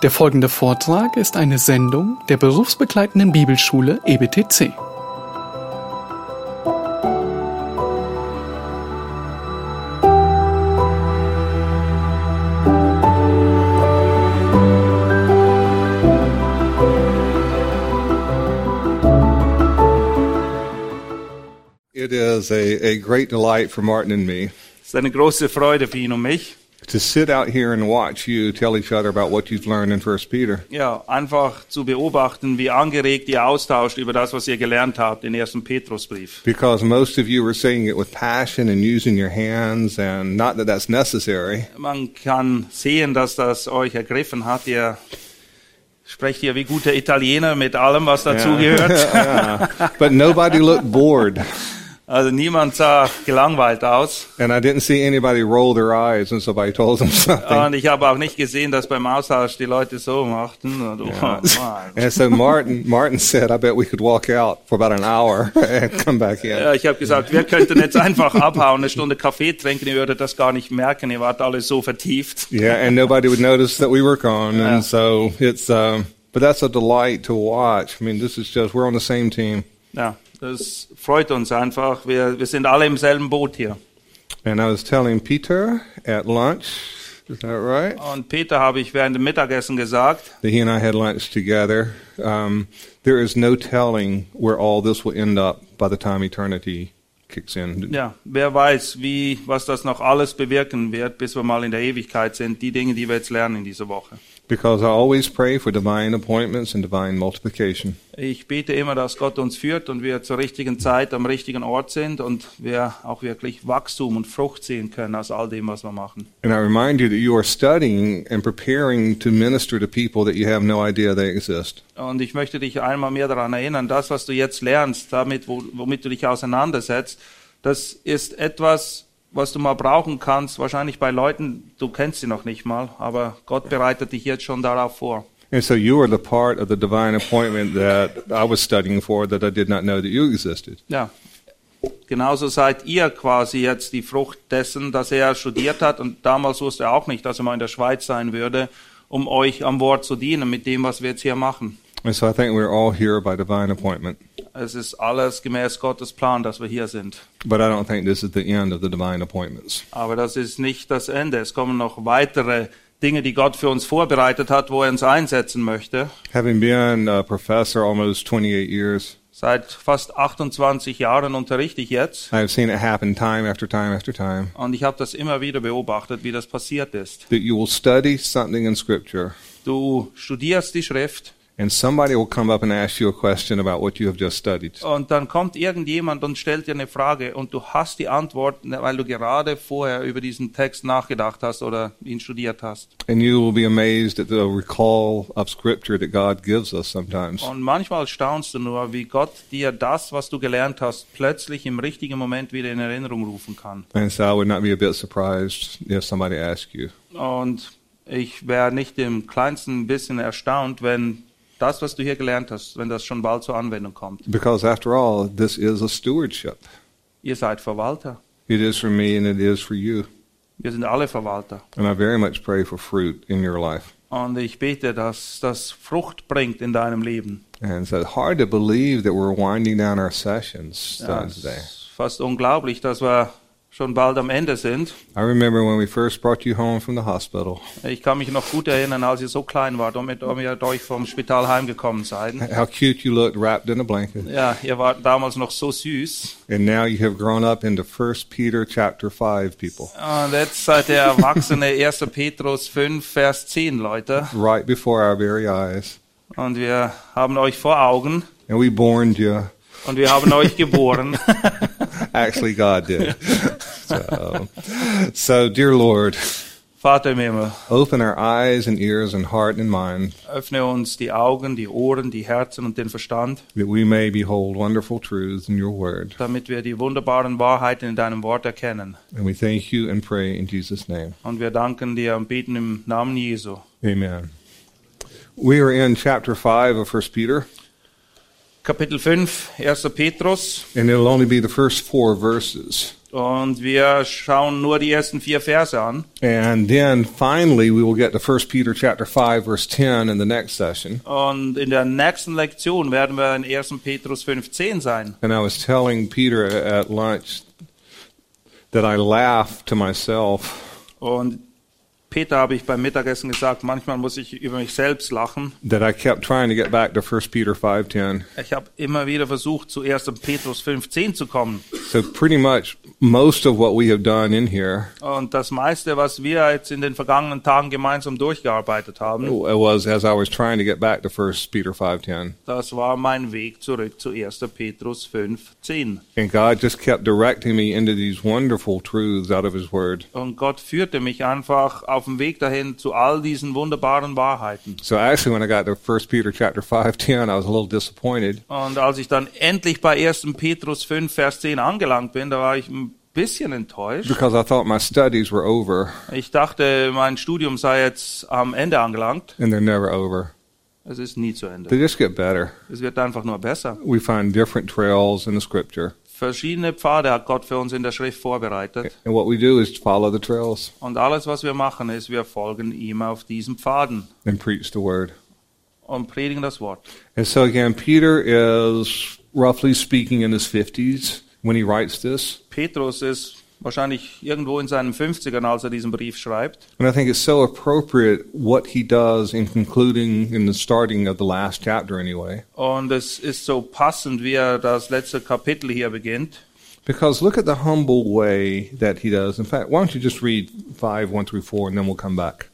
Der folgende Vortrag ist eine Sendung der berufsbegleitenden Bibelschule EBTC. It is a, a great delight for Martin and me Es ist eine große Freude für ihn und mich. To sit out here and watch you tell each other about what you've learned in First Peter. Ja, einfach zu beobachten, wie angeregt ihr austauscht über das, was ihr gelernt habt in 1. Petrusbrief. Because most of you were saying it with passion and using your hands, and not that that's necessary, Man kann sehen, dass das euch ergriffen hat. Ihr sprecht hier wie gute Italiener mit allem, was dazugehört. Yeah. but nobody looked bored, Also niemand sah gelangweilt aus. and I didn't see anybody roll their eyes when somebody told them something. Und ich habe auch nicht gesehen, dass beim Austausch die Leute so machten. Und, oh, Mann. And so Martin, Martin said, "I bet we could walk out for about an hour and come back in." Ja, ich habe gesagt, wir könnten jetzt einfach abhauen, eine Stunde Kaffee trinken, ihr würdet das gar nicht merken, ihr wart alle so vertieft. Yeah, and nobody would notice that we were gone, Yeah. and so it's. Um, but that's a delight to watch. I mean, this is just we're on the same team, Ja, das freut uns einfach. Wir, wir sind alle im selben Boot hier. and I was telling Peter at lunch. Is that right? Und Peter habe ich während dem Mittagessen gesagt, That he and I had lunch together. Um, there is no telling where all this will end up by the time eternity kicks in. ja, wer weiß, wie, was das noch alles bewirken wird, bis wir mal in der Ewigkeit sind, die Dinge, die wir jetzt lernen in dieser Woche. Because I always pray for divine appointments and divine multiplication. Ich bete immer, dass Gott uns führt und wir zur richtigen Zeit am richtigen Ort sind und wir auch wirklich Wachstum und Frucht sehen können aus all dem, was wir machen. And I remind you that you are studying and preparing to minister to people that you have no idea they exist. Und ich möchte dich einmal mehr daran erinnern, das, was du jetzt lernst, damit, wo, womit du dich auseinandersetzt, das ist etwas, was du mal brauchen kannst, wahrscheinlich bei Leuten, du kennst sie noch nicht mal, aber Gott bereitet dich jetzt schon darauf vor. And so you are the part of the divine appointment that I was studying for that I did not know that you existed. Ja. Genauso seid ihr quasi jetzt die Frucht dessen, dass er studiert hat und damals wusste er auch nicht, dass er mal in der Schweiz sein würde, um euch am Wort zu dienen mit dem, was wir jetzt hier machen. And so I think we're all here by divine appointment. Es ist alles gemäß Gottes Plan, dass wir hier sind. But I don't think this is the end of the divine appointments. Aber das ist nicht das Ende. Es kommen noch weitere Dinge, die Gott für uns vorbereitet hat, wo er uns einsetzen möchte. Having been a professor almost 28 years, Seit fast 28 Jahren unterrichte ich jetzt I have seen it happen time after time after time und ich habe das immer wieder beobachtet, wie das passiert ist. that you will study something in Scripture Du studierst die Schrift and somebody will come up and ask you a question about what you have just studied. und dann kommt irgendjemand und stellt dir eine Frage und du hast die Antwort, weil du gerade vorher über diesen Text nachgedacht hast oder ihn studiert hast. And you will be amazed at the recall of Scripture that God gives us sometimes. Und manchmal staunst du nur, wie Gott dir das, was du gelernt hast, plötzlich im richtigen Moment wieder in Erinnerung rufen kann. And so I would not be a bit surprised if somebody asked you. Und ich wäre nicht im kleinsten bisschen erstaunt, wenn das, was du hier gelernt hast, wenn das schon bald zur Anwendung kommt. Because after all, this is a stewardship. Ihr seid Verwalter. It is for me and it is for you. Wir sind alle Verwalter. And I very much pray for fruit in your life. Und ich bete, dass das Frucht bringt in deinem Leben. And so it's hard to believe that we're winding down our sessions Ja, uh, es today. ist fast unglaublich, dass wir schon bald am Ende sind. I remember when we first brought you home from the hospital, Ich kann mich noch gut erinnern, als ihr so klein wart und mit euch vom Spital heimgekommen seid. how cute you looked wrapped in a blanket. Ja, ihr wart damals noch so süß. And now you have grown up into First Peter chapter 5 people, Und jetzt seid ihr Erwachsene, 1. Petrus 5, Vers 10, Leute. right before our very eyes. Und wir haben euch vor Augen And we borned you. und wir haben euch geboren. Actually, God did. so, so, dear Lord, Vater im Himmel, open our eyes and ears and heart and mind öffne uns die Augen, die Ohren, die Herzen und den Verstand, that we may behold wonderful truths in your word. damit wir die wunderbaren Wahrheiten in deinem Wort erkennen. And we thank you and pray in Jesus' name. Und wir danken dir und beten im Namen Jesu. Amen. We are in chapter 5 of First Peter, Kapitel 5, 1. Petrus. and it'll only be the first four verses. Und wir schauen nur die ersten vier Verse an. And then finally we will get to 1 Peter chapter 5 verse 10 in the next session. Und in der nächsten Lektion werden wir in 1. Petrus 15 sein. And I was telling Peter at lunch that I laugh to myself Und Peter habe ich beim Mittagessen gesagt, manchmal muss ich über mich selbst lachen. that I kept trying to get back to 1 Peter 5:10. Ich habe immer wieder versucht, zu 1. Petrus 15 zu kommen. So pretty much most of what we have done in here Und das meiste, was wir jetzt in den vergangenen Tagen gemeinsam durchgearbeitet haben, was as I was trying to get back to 1 Peter 5:10. das war mein Weg zurück zu 1. Petrus 15. And God just kept directing me into these wonderful truths out of his word. Und Gott führte mich einfach auf dem Weg dahin zu all diesen wunderbaren Wahrheiten. So actually when I got to 1 Peter chapter 5:10, I was a little disappointed Und als ich dann endlich bei 1. Petrus 5, Vers 10 angelangt bin, da war ich ein bisschen enttäuscht. because I thought my studies were over Ich dachte, mein Studium sei jetzt am Ende angelangt. and they're never over. Es ist nie zu They Ende. just get better. Es wird einfach nur besser. We find different trails in the scripture. Verschiedene Pfade hat Gott für uns in der Schrift vorbereitet. And what we do is follow the trails Und alles, was wir machen, ist, wir folgen ihm auf diesen Pfaden and preach the word. und predigen das Wort. And so again, Peter is roughly speaking in his 50s when he writes this. Petrus ist wahrscheinlich irgendwo in seinen 50ern, als er diesen Brief schreibt. And I think it's so appropriate what he does in concluding in the starting of the last chapter anyway. Und es ist so passend, wie er das letzte Kapitel hier beginnt. Because look at the humble way that he does. In fact, why don't you just read 5, 1 through 4, and then we'll come back.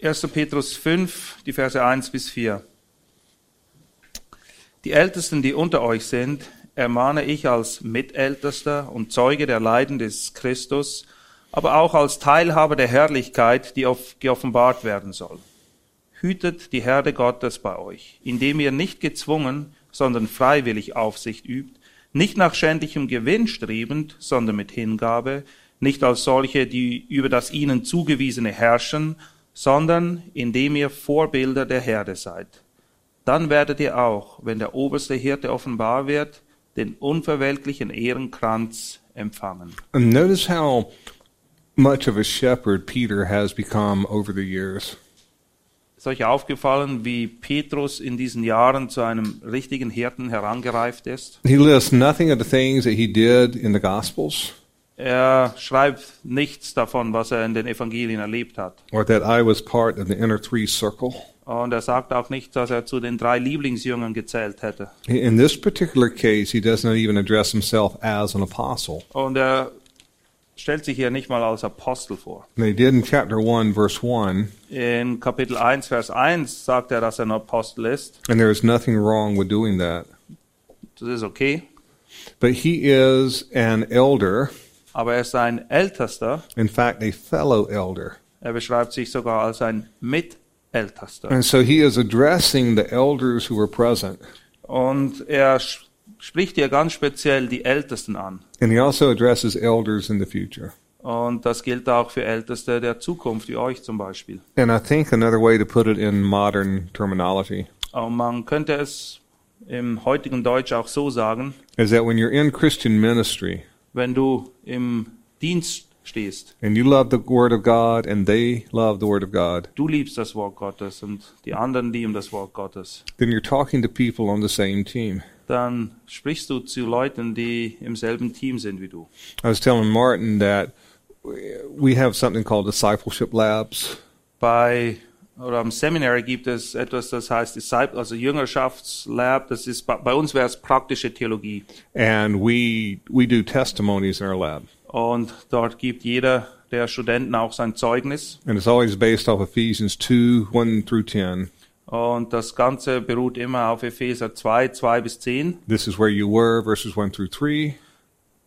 1. Petrus 5, die Verse 1 bis 4. Die Ältesten, die unter euch sind, ermahne ich als Mitältester und Zeuge der Leiden des Christus, aber auch als Teilhaber der Herrlichkeit, die geoffenbart werden soll. Hütet die Herde Gottes bei euch, indem ihr nicht gezwungen, sondern freiwillig Aufsicht übt, nicht nach schändlichem Gewinn strebend, sondern mit Hingabe, nicht als solche, die über das ihnen zugewiesene herrschen, sondern indem ihr Vorbilder der Herde seid. Dann werdet ihr auch, wenn der oberste Hirte offenbar wird, den unverwelklichen Ehrenkranz empfangen. And notice how much of a shepherd Peter has become over the years. Ist euch aufgefallen, wie Petrus in diesen Jahren zu einem richtigen Hirten herangereift ist? He lists nothing of the things that he did in the Gospels Er schreibt nichts davon, was er in den Evangelien erlebt hat. or that I was part of the inner three circle. Und er sagt auch nicht, dass er zu den drei Lieblingsjüngern gezählt hätte. In this particular case, he does not even address himself as an apostle. Und er stellt sich hier nicht mal als Apostel vor. They did in chapter 1, verse 1, In Kapitel 1, Vers 1 sagt er, dass er ein Apostel ist. and there is nothing wrong with doing that. Das ist okay. But he is an elder, Aber er ist ein Ältester. in fact, a fellow elder. Er beschreibt sich sogar als ein Mitältester. And so he is addressing the elders who were present. Und er spricht hier ganz speziell die Ältesten an. And he also addresses elders in the future. Und das gilt auch für Älteste der Zukunft, wie euch zum Beispiel. And I think another way to put it in modern terminology Und man könnte es im heutigen Deutsch auch so sagen, is that when you're in Christian ministry wenn du im Dienst stehst, and you love the Word of God and they love the Word of God, du liebst das Wort Gottes und die anderen lieben das Wort Gottes, then you're talking to people on the same team. dann sprichst du zu Leuten, die im selben Team sind wie du. I was telling Martin that we have something called discipleship labs. Bei oder am Seminary gibt es etwas, das heißt Disciple, also Jüngerschaftslab. Das ist bei uns wäre es praktische Theologie. and we we do testimonies in our lab Und dort gibt jeder der Studenten auch sein Zeugnis. and it's always based off ephesians 2 1 through 10 Und das Ganze beruht immer auf Epheser 2, 2 bis 10. this is where you were verses 1 through 3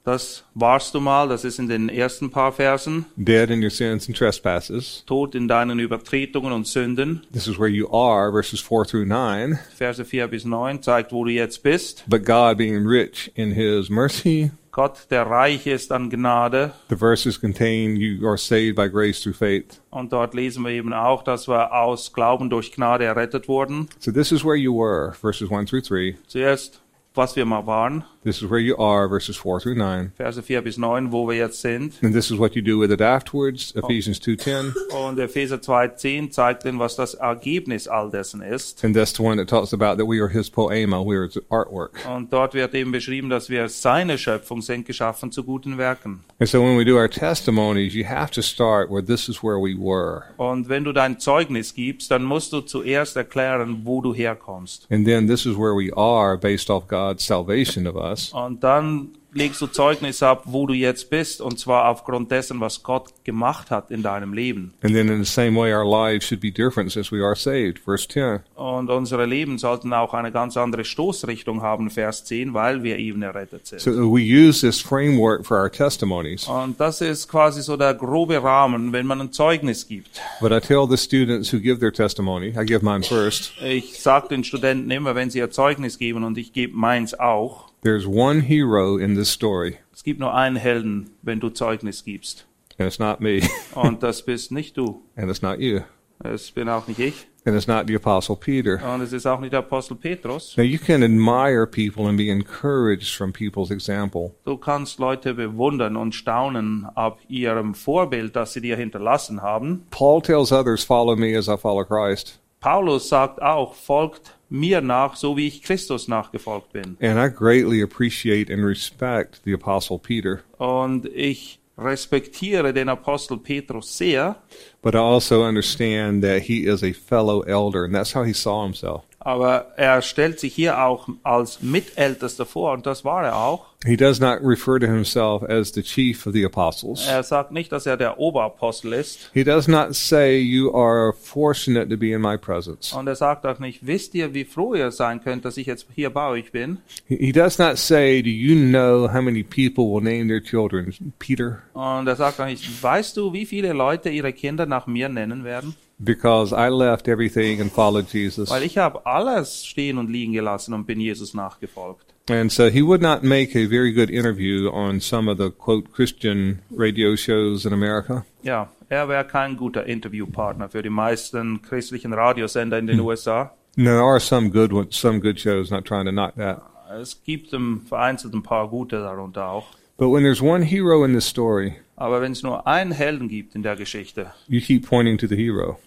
Das warst du mal, das ist in den ersten paar Versen. dead in your sins and trespasses Tot in deinen Übertretungen und Sünden. this is where you are verses 4 through 9 Verse 4 bis 9 zeigt, wo du jetzt bist. but god being rich in his mercy Gott, der reich ist an Gnade. the verses contain you are saved by grace through faith Und dort lesen wir eben auch, dass wir aus Glauben durch Gnade errettet wurden. so this is where you were verses 1 through 3 Zuerst was wir mal waren. This is where you are, verses 4 through 9. Verse 4 bis 9, wo wir jetzt sind. And this is what you do with it afterwards, Ephesians 2.10. Und Epheser 2,10 zeigt ihnen, was das Ergebnis all dessen ist. And that's the one that talks about that we are his poema, we are his artwork. Und dort wird eben beschrieben, dass wir seine Schöpfung sind, geschaffen zu guten Werken. And so when we do our testimonies, you have to start where this is where we were. Und wenn du dein Zeugnis gibst, dann musst du zuerst erklären, wo du herkommst. And then this is where we are based off God's salvation of us. Und dann legst du Zeugnis ab, wo du jetzt bist, und zwar aufgrund dessen, was Gott gemacht hat in deinem Leben. And then in the same way, our lives should be different since we are saved. Verse 10. Und unsere Leben sollten auch eine ganz andere Stoßrichtung haben, Vers 10, weil wir eben errettet sind. So we use this framework for our testimonies. Und das ist quasi so der grobe Rahmen, wenn man ein Zeugnis gibt. But I tell the students who give their testimony, I give mine first, Ich sage den Studenten immer, wenn sie ihr Zeugnis geben, und ich gebe meins auch, there's one hero in this story, es gibt nur einen Helden, wenn du Zeugnis gibst. and it's not me, Und das bist nicht du. and it's not you, Es bin auch nicht ich. and it's not the Apostle Peter. Und es ist auch nicht der Apostel Petrus. Now you can admire people and be encouraged from people's example. Du kannst Leute bewundern und staunen ab ihrem Vorbild, das sie dir hinterlassen haben. Paul tells others, Follow me as I follow Christ. Paulus sagt auch, folgt mir nach, so wie ich Christus nachgefolgt bin. And I greatly appreciate and respect the Apostle Peter, Und ich respektiere den Apostel Petrus sehr, but I also understand that he is a fellow elder, and that's how he saw himself. Aber er stellt sich hier auch als Mitältester vor und das war er auch. He does not refer to himself as the chief of the apostles. Er sagt nicht, dass er der Oberapostel ist He does not say, You are fortunate to be in my presence. und er sagt auch nicht, wisst ihr, wie froh ihr sein könnt, dass ich jetzt hier bei euch bin? He does not say, Do you know how many people will name their children Peter? Und er sagt auch nicht, weißt du, wie viele Leute ihre Kinder nach mir nennen werden? Because I left everything and followed Jesus. Weil ich habe alles stehen und liegen gelassen und bin Jesus nachgefolgt. And so he would not make a very good interview on some of the quote Christian radio shows in America. Ja, er wäre kein guter Interviewpartner für die meisten christlichen Radiosender in den USA. Now, there are some good ones, some good shows, not trying to knock that. Es gibt um, vereinzelt ein paar gute darunter auch. But when there's one hero in this story, Aber wenn es nur einen Helden gibt in der Geschichte, you keep pointing to the hero.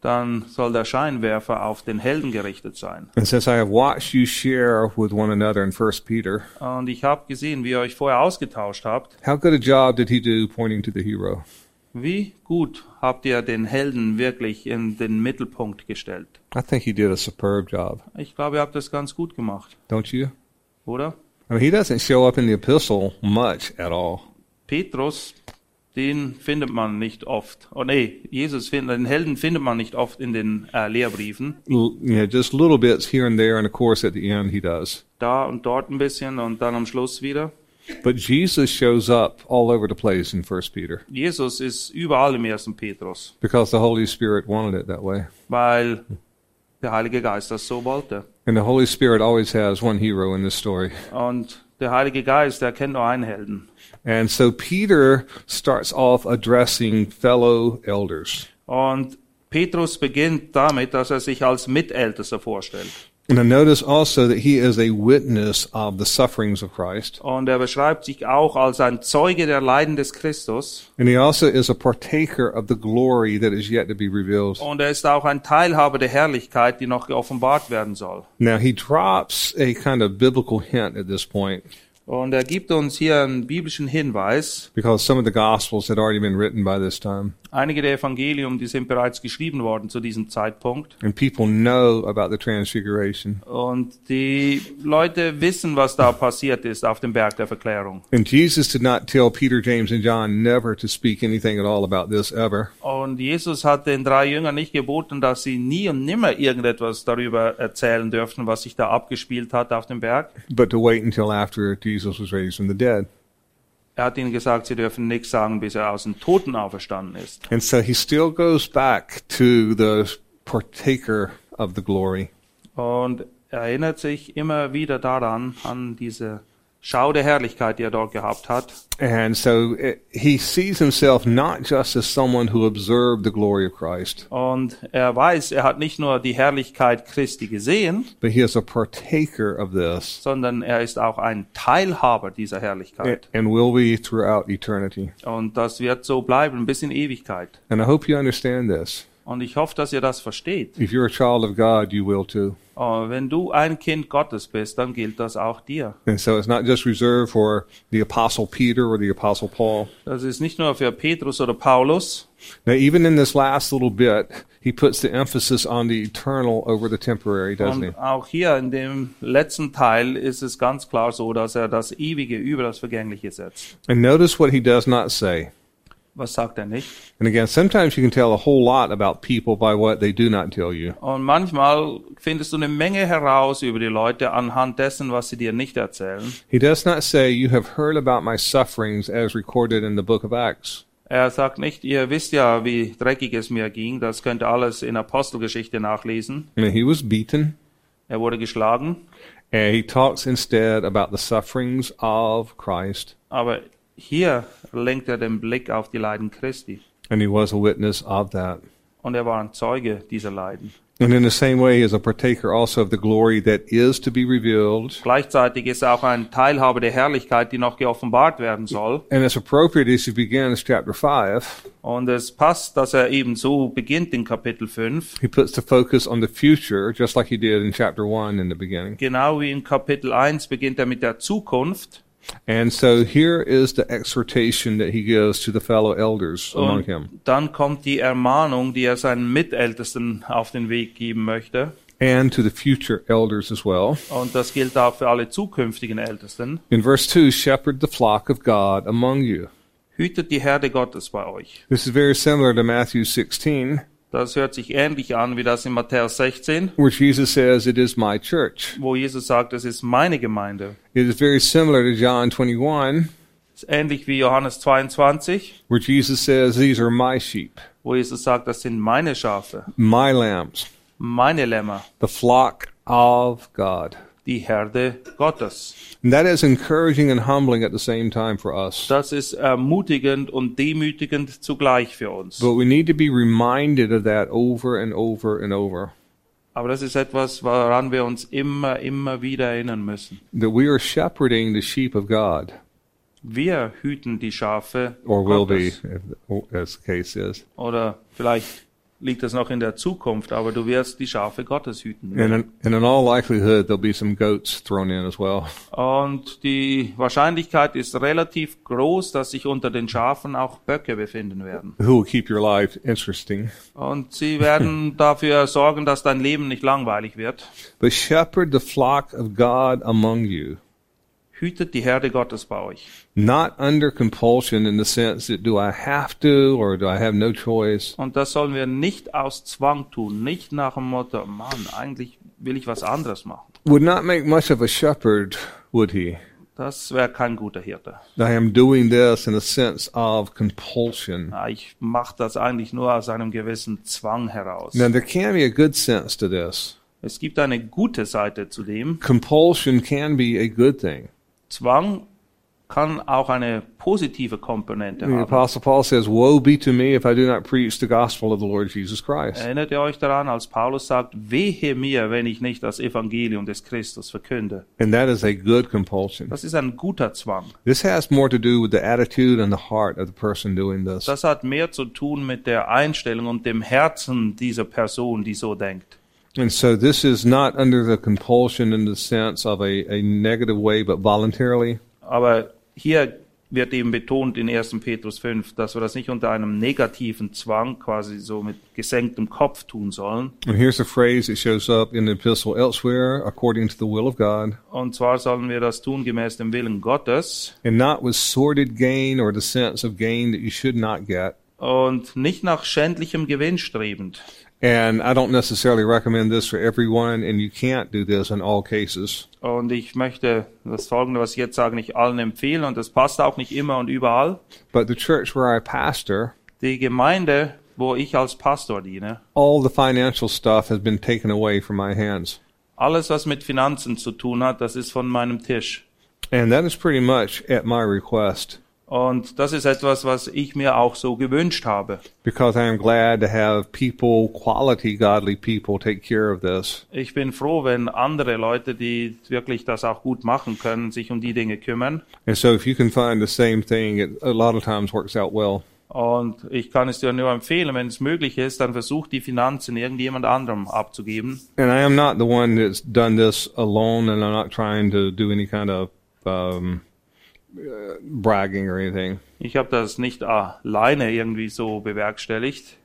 dann soll der Scheinwerfer auf den Helden gerichtet sein. And since I have watched you share with one another in First Peter, Und ich habe gesehen, wie ihr euch vorher ausgetauscht habt. how good a job did he do pointing to the hero? Wie gut habt ihr den Helden wirklich in den Mittelpunkt gestellt? I think he did a superb job, Ich glaube, ihr habt das ganz gut gemacht, don't you? oder? I mean, he doesn't show up in the epistle much at all. Petrus, den findet man nicht oft. Oh nee, Jesus findet, den Helden findet man nicht oft in den äh, Lehrbriefen. L- know, just little bits here and there, and of course at the end he does. Da und dort ein bisschen und dann am Schluss wieder. But Jesus shows up all over the place in First Peter Jesus ist überall im ersten Petrus, because the Holy Spirit wanted it that way. weil der Heilige Geist das so wollte. And the Holy Spirit always has one hero in this story. Und der Heilige Geist, der kennt nur einen Helden. And so Peter starts off addressing fellow elders. Und Petrus beginnt damit, dass er sich als Mitältester vorstellt. And I notice also that he is a witness of the sufferings of Christ. Und er beschreibt sich auch als ein Zeuge der Leiden des Christus. And he also is a partaker of the glory that is yet to be revealed. Und er ist auch ein Teilhaber der Herrlichkeit, die noch geoffenbart werden soll. Now he drops a kind of biblical hint at this point Und er gibt uns hier einen biblischen Hinweis. because some of the gospels had already been written by this time. Einige der Evangelium, die sind bereits geschrieben worden zu diesem Zeitpunkt. And people know about the transfiguration. Und die Leute wissen, was da passiert ist auf dem Berg der Verklärung. And Jesus did not tell Peter, James, and John never to speak anything at all about this ever. Und Jesus hat den drei Jüngern nicht geboten, dass sie nie und nimmer irgendetwas darüber erzählen dürften, was sich da abgespielt hat auf dem Berg. but to wait until after Jesus was raised from the dead. Er hat ihnen gesagt, sie dürfen nichts sagen, bis er aus den Toten auferstanden ist. And so he still goes back to the partaker of the glory. Und er erinnert sich immer wieder daran, an diese Schau der Herrlichkeit, die er dort gehabt hat. And so uh, he sees himself not just as someone who observed the glory of Christ, Und er weiß, er hat nicht nur die Herrlichkeit Christi gesehen, but he is a partaker of this sondern er ist auch ein Teilhaber dieser and, Herrlichkeit. and will be throughout eternity. Und das wird so bleiben bis in Ewigkeit. And I hope you understand this. Und ich hoffe, dass ihr das versteht. If you're a child of God, you will too. Oh, wenn du ein Kind Gottes bist, dann gilt das auch dir. And so it's not just reserved for the Apostle Peter or the Apostle Paul. Das ist nicht nur für Petrus oder Paulus. Now, even in this last little bit, he puts the emphasis on the eternal over the temporary, doesn't he? Und auch hier in dem letzten Teil ist es ganz klar so, dass er das Ewige über das Vergängliche setzt. And notice what he does not say. Was sagt er nicht? And again, sometimes you can tell a whole lot about people by what they do not tell you. Und manchmal findest du eine Menge heraus über die Leute anhand dessen, was sie dir nicht erzählen. He does not say, You have heard about my sufferings as recorded in the book of Acts. Er sagt nicht, ihr wisst ja, wie dreckig es mir ging, das könnt ihr alles in Apostelgeschichte nachlesen. Mean, he was beaten, Er wurde geschlagen, and he talks instead about the sufferings of Christ, aber hier lenkt er den Blick auf die Leiden Christi. and he was a witness of that. Und er war ein Zeuge dieser Leiden. And in the same way, he is a partaker also of the glory that is to be revealed. Gleichzeitig ist er auch ein Teilhaber der Herrlichkeit, die noch geoffenbart werden soll. And it's appropriate as he begins chapter 5. Und es passt, dass er eben so beginnt in Kapitel 5, He puts the focus on the future, just like he did in chapter 1 in the beginning. genau wie in Kapitel 1 beginnt er mit der Zukunft. And so here is the exhortation that he gives to the fellow elders among him. Und dann kommt die Ermahnung, die er seinen Mitältesten auf den Weg geben möchte. and to the future elders as well. Und das gilt auch für alle zukünftigen Ältesten. In verse 2, shepherd the flock of God among you. Hütet die Herde Gottes bei euch. This is very similar to Matthew 16, Das hört sich ähnlich an wie das in Matthäus 16, where Jesus says, It is my church. wo Jesus sagt, es ist meine Gemeinde. It is very similar to John 21, Es ist ähnlich wie Johannes 22, where Jesus says, These are my sheep, wo Jesus sagt, das sind meine Schafe, my lambs, meine Lämmer, the flock of God. Die Herde Gottes. And that is encouraging and humbling at the same time for us. Das ist ermutigend und demütigend zugleich für uns. But we need to be reminded of that over and over and over. Aber das ist etwas, woran wir uns immer, immer wieder erinnern müssen. That we are shepherding the sheep of God, Wir hüten die Schafe or will be, Gottes. if, as the case is. Oder vielleicht liegt das noch in der Zukunft, aber du wirst die Schafe Gottes hüten. And in, in all likelihood, there'll be some goats thrown in as well. Und die Wahrscheinlichkeit ist relativ groß, dass sich unter den Schafen auch Böcke befinden werden. Who will keep your life interesting. Und sie werden dafür sorgen, dass dein Leben nicht langweilig wird. But shepherd the flock of God among you, Hütet die Herde Gottes bei euch. not under compulsion in the sense that do I have to or do I have no choice, Und das sollen wir nicht aus Zwang tun, nicht nach dem Motto, Mann, eigentlich will ich was anderes machen. would not make much of a shepherd, would he? Das wäre kein guter Hirte. I am doing this in a sense of compulsion. Ja, Ich mache das eigentlich nur aus einem gewissen Zwang heraus. Now, there can be a good sense to this. Es gibt eine gute Seite zu dem. Compulsion can be a good thing. Zwang kann auch eine positive Komponente The haben. Apostle Paul says, Woe be to me if I do not preach the gospel of the Lord Jesus Christ. Erinnert ihr euch daran, als Paulus sagt, wehe mir, wenn ich nicht das Evangelium des Christus verkünde. And that is a good compulsion. Das ist ein guter Zwang. This has more to do with the attitude and the heart of the person doing this. Das hat mehr zu tun mit der Einstellung und dem Herzen dieser Person, die so denkt. And so this is not under the compulsion in the sense of a, a negative way, but voluntarily. Aber hier wird eben betont in 1. Petrus 5, dass wir das nicht unter einem negativen Zwang, quasi so mit gesenktem Kopf tun sollen. And here's a phrase that shows up in the epistle elsewhere, according to the will of God, Und zwar sollen wir das tun gemäß dem Willen Gottes and not with sordid gain or the sense of gain that you should not get. Und nicht nach schändlichem Gewinn strebend. And I don't necessarily recommend this for everyone, and you can't do this in all cases. Und ich möchte das Folgende, was ich jetzt sage, nicht allen empfehlen und das passt auch nicht immer und überall. But the church where I pastor, Die Gemeinde, wo ich als Pastor diene, all the financial stuff has been taken away from my hands. alles, was mit Finanzen zu tun hat, das ist von meinem Tisch. And that is pretty much at my request Und das ist etwas, was ich mir auch so gewünscht habe. because I am glad to have people, quality godly people, take care of this. Ich bin froh, wenn andere Leute, die wirklich das auch gut machen können, sich um die Dinge kümmern. And so if you can find the same thing, it a lot of times works out well. Und ich kann es dir nur empfehlen, wenn es möglich ist, dann versuch die Finanzen irgendjemand anderem abzugeben. And I am not the one that's done this alone, and I'm not trying to do any kind of um, uh, bragging or anything. Ich habe das nicht alleine irgendwie so bewerkstelligt.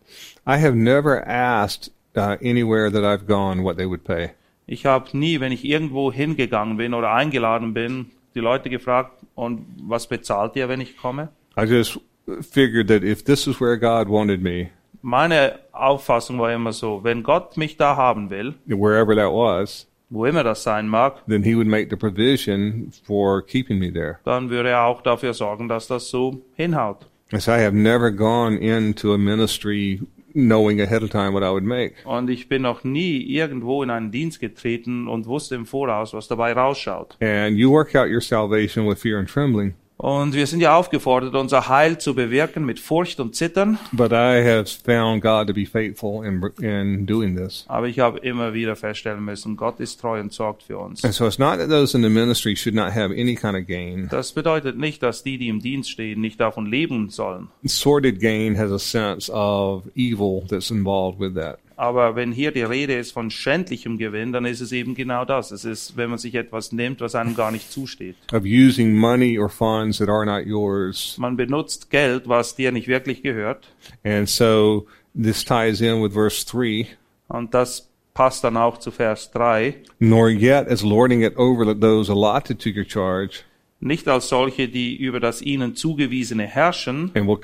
I have never asked uh, anywhere that I've gone what they would pay. Ich habe nie, wenn ich irgendwo hingegangen bin oder eingeladen bin, die Leute gefragt, und was bezahlt ihr, wenn ich komme? I just figured that if this is where God wanted me, Meine Auffassung war immer so, wenn Gott mich da haben will, wherever that was, wo immer das sein mag, then He would make the provision for keeping me there. dann würde er auch dafür sorgen, dass das so hinhaut. So I have never gone into a ministry knowing ahead of time what I would make. Und ich bin noch nie irgendwo in einen Dienst getreten und wusste im Voraus, was dabei rausschaut. And you work out your salvation with fear and trembling. Und wir sind ja aufgefordert, unser Heil zu bewirken mit Furcht und Zittern. But I have found God to be faithful in in doing this. Aber ich habe immer wieder feststellen müssen, Gott ist treu und sorgt für uns. And so it's not that those in the ministry should not have any kind of gain. Das bedeutet nicht, dass die, die im Dienst stehen, nicht davon leben sollen. Sordid gain has a sense of evil that's involved with that. Aber wenn hier die Rede ist von schändlichem Gewinn, dann ist es eben genau das. Es ist, wenn man sich etwas nimmt, was einem gar nicht zusteht. Of using money or funds that are not yours. Man benutzt Geld, was dir nicht wirklich gehört. And so this ties in with verse 3. Und das passt dann auch zu Vers 3. Nor yet as lording it over those allotted to your charge. Nicht als solche, die über das ihnen zugewiesene herrschen, we'll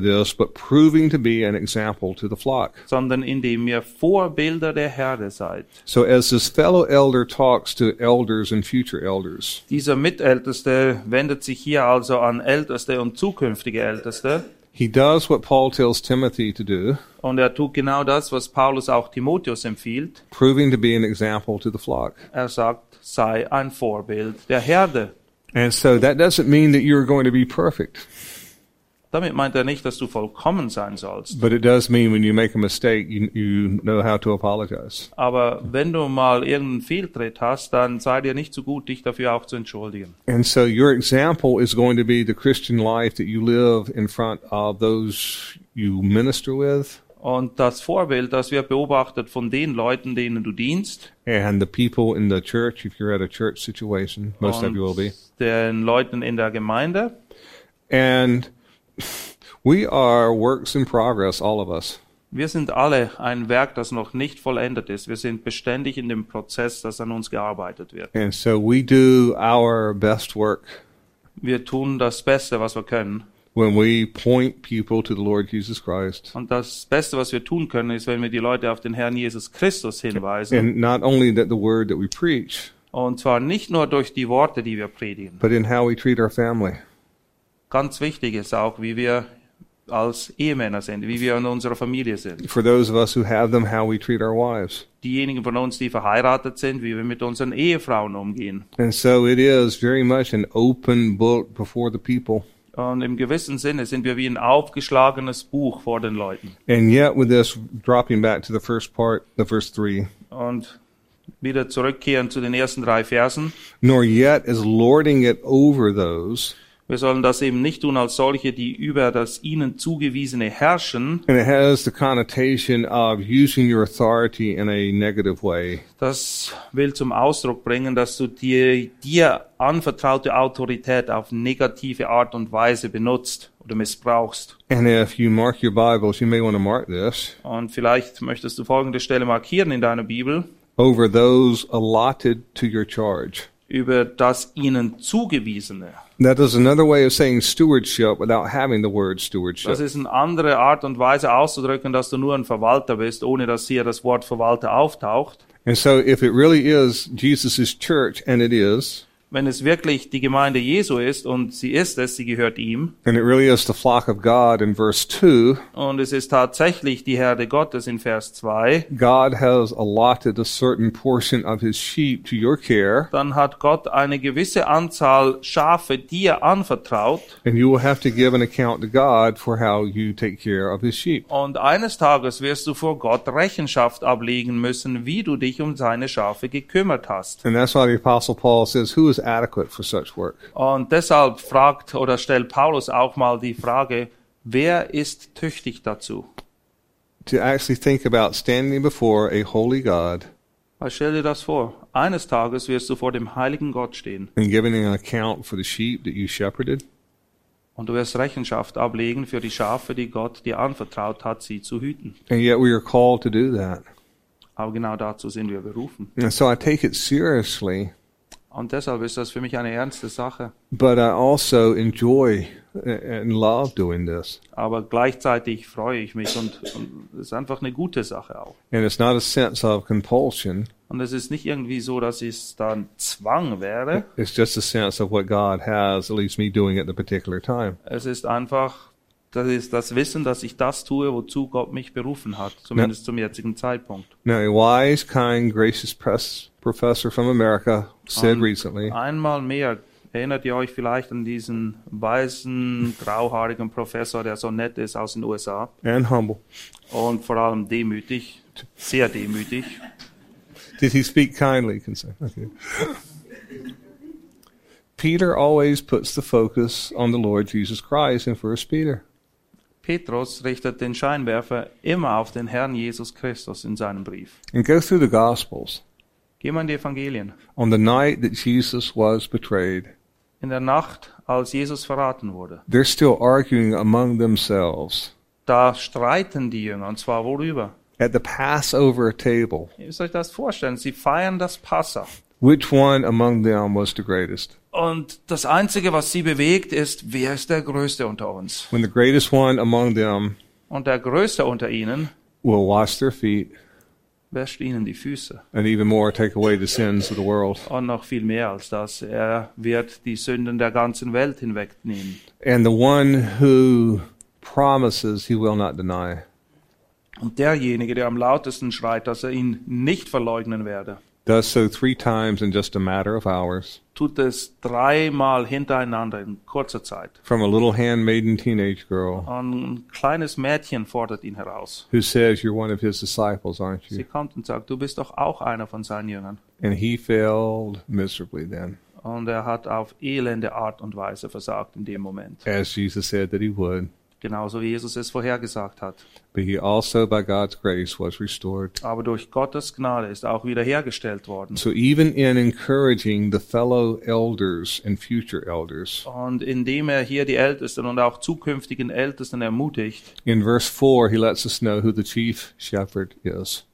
this, sondern indem ihr Vorbilder der Herde seid. So as this fellow elder talks to elders and future elders, Dieser Mitälteste wendet sich hier also an Älteste und zukünftige Älteste. he does what Paul tells Timothy to do, Und er tut genau das, was Paulus auch Timotheus empfiehlt. proving to be an example to the flock. Er sagt, sei ein Vorbild der Herde. And so that doesn't mean that you're going to be perfect, Damit meint er nicht, dass du vollkommen sein sollst. but it does mean when you make a mistake, you, you know how to apologize. Aber wenn du mal irgendeinen Fehltritt hast, dann sei dir nicht so gut, dich dafür auch zu entschuldigen. And so your example is going to be the Christian life that you live in front of those you minister with Und das Vorbild, das wird beobachtet von den Leuten, denen du dienst, and the people in the church, if you're at a church situation, most of you will be. und den Leuten in der Gemeinde. And we are works in progress, all of us. Wir sind alle ein Werk, das noch nicht vollendet ist. Wir sind beständig in dem Prozess, dass an uns gearbeitet wird. And so we do our best work Wir tun das Beste, was wir können. When we point people to the Lord Jesus Christ. Und das Beste, was wir tun können, ist, wenn wir die Leute auf den Herrn Jesus Christus hinweisen. And not only that the word that we preach, Und zwar nicht nur durch die Worte, die wir predigen. but in how we treat our family. Ganz wichtig ist auch, wie wir als Ehemänner sind, wie wir in unserer Familie sind. For those of us who have them, how we treat our wives. Diejenigen von uns, die verheiratet sind, wie wir mit unseren Ehefrauen umgehen. And so it is very much an open book before the people. Und im gewissen Sinne sind wir wie ein aufgeschlagenes Buch vor den Leuten. And yet, with this, dropping back to the first part, the verse 3, Und wieder zurückkehren zu den ersten drei Versen. nor yet as lording it over those. Wir sollen das eben nicht tun als solche, die über das ihnen zugewiesene herrschen. And it has the connotation of using your authority in a negative way. Das will zum Ausdruck bringen, dass du die dir anvertraute Autorität auf negative Art und Weise benutzt oder missbrauchst. And if you mark your Bibles, you may want to mark this Und vielleicht möchtest du folgende Stelle markieren in deiner Bibel over those allotted to your charge. Über das ihnen zugewiesene. That is another way of saying stewardship without having the word stewardship. Das ist eine andere Art und Weise auszudrücken, dass du nur ein Verwalter bist, ohne dass hier das Wort Verwalter auftaucht. And so, if it really is Jesus' church, and it is, wenn es wirklich die Gemeinde Jesu ist und sie ist es, sie gehört ihm. And it really is the flock of God in verse 2, und es ist tatsächlich die Herde Gottes in Vers 2, God has allotted a certain portion of his sheep to your care, dann hat Gott eine gewisse Anzahl Schafe dir anvertraut. And you will have to give an account to God for how you take care of his sheep. und eines Tages wirst du vor Gott Rechenschaft ablegen müssen, wie du dich um seine Schafe gekümmert hast. And that's why the Apostle Paul says, Who is adequate for such work? Und deshalb fragt oder stellt Paulus auch mal die Frage, wer ist tüchtig dazu? To actually think about standing before a holy God Weil stell dir das vor. Eines Tages wirst du vor dem heiligen Gott stehen and giving an account for the sheep that you shepherded. und du wirst Rechenschaft ablegen für die Schafe, die Gott dir anvertraut hat, sie zu hüten. And yet we are called to do that. Aber genau dazu sind wir berufen. And so I take it seriously, Und deshalb ist das für mich eine ernste Sache. but I also enjoy and love doing this. Aber gleichzeitig freue ich mich und, und es ist einfach eine gute Sache auch. And it's not a sense of compulsion, Und es ist nicht irgendwie so, dass es dann Zwang wäre. it's just a sense of what God has, at least me doing at the particular time. Es ist einfach, das ist das Wissen, dass ich das tue, wozu Gott mich berufen hat, zumindest zum jetzigen Zeitpunkt. Now, a wise, kind, gracious press professor from America said Um, recently, Einmal mehr erinnert ihr euch vielleicht an diesen weißen, grauhaarigen Professor, der so nett ist aus den USA and humble. und vor allem demütig, sehr demütig. Did he speak kindly? Okay. Peter always puts the focus on the Lord Jesus Christ in First Peter. Petrus richtet den Scheinwerfer immer auf den Herrn Jesus Christus in seinem Brief. And go through the Gospels. Geh mal in die Evangelien. On the night that Jesus was betrayed, In der Nacht, als Jesus verraten wurde, they're still arguing among themselves da streiten die Jünger, und zwar worüber? at the Passover table. Ihr müsst euch das vorstellen, sie feiern das Passa. Which one among them was the greatest? Und das Einzige, was sie bewegt, ist, wer ist der Größte unter uns? When the greatest one among them Und der Größte unter ihnen will wash their feet wäscht ihnen die Füße. and even more take away the sins of the world. Und noch viel mehr als das. Er wird die Sünden der ganzen Welt hinwegnehmen. And the one who promises he will not deny. Und derjenige, der am lautesten schreit, dass er ihn nicht verleugnen werde, does so three times in just a matter of hours. tut es dreimal hintereinander in kurzer Zeit. From a little handmaiden teenage girl ein kleines Mädchen fordert ihn heraus. who says, You're one of his disciples, aren't you? Sie kommt und sagt, du bist doch auch einer von seinen Jüngern. And he failed miserably then, Und er hat auf elende Art und Weise versagt in dem Moment. as Jesus said that he would. Genauso wie Jesus es vorhergesagt hat. But he also, by God's grace, was restored. Aber durch Gottes Gnade ist auch wiederhergestellt worden. So even in encouraging the fellow elders and future elders, Und indem er hier die Ältesten und auch zukünftigen Ältesten ermutigt, in verse 4, he lets us know who the chief shepherd is.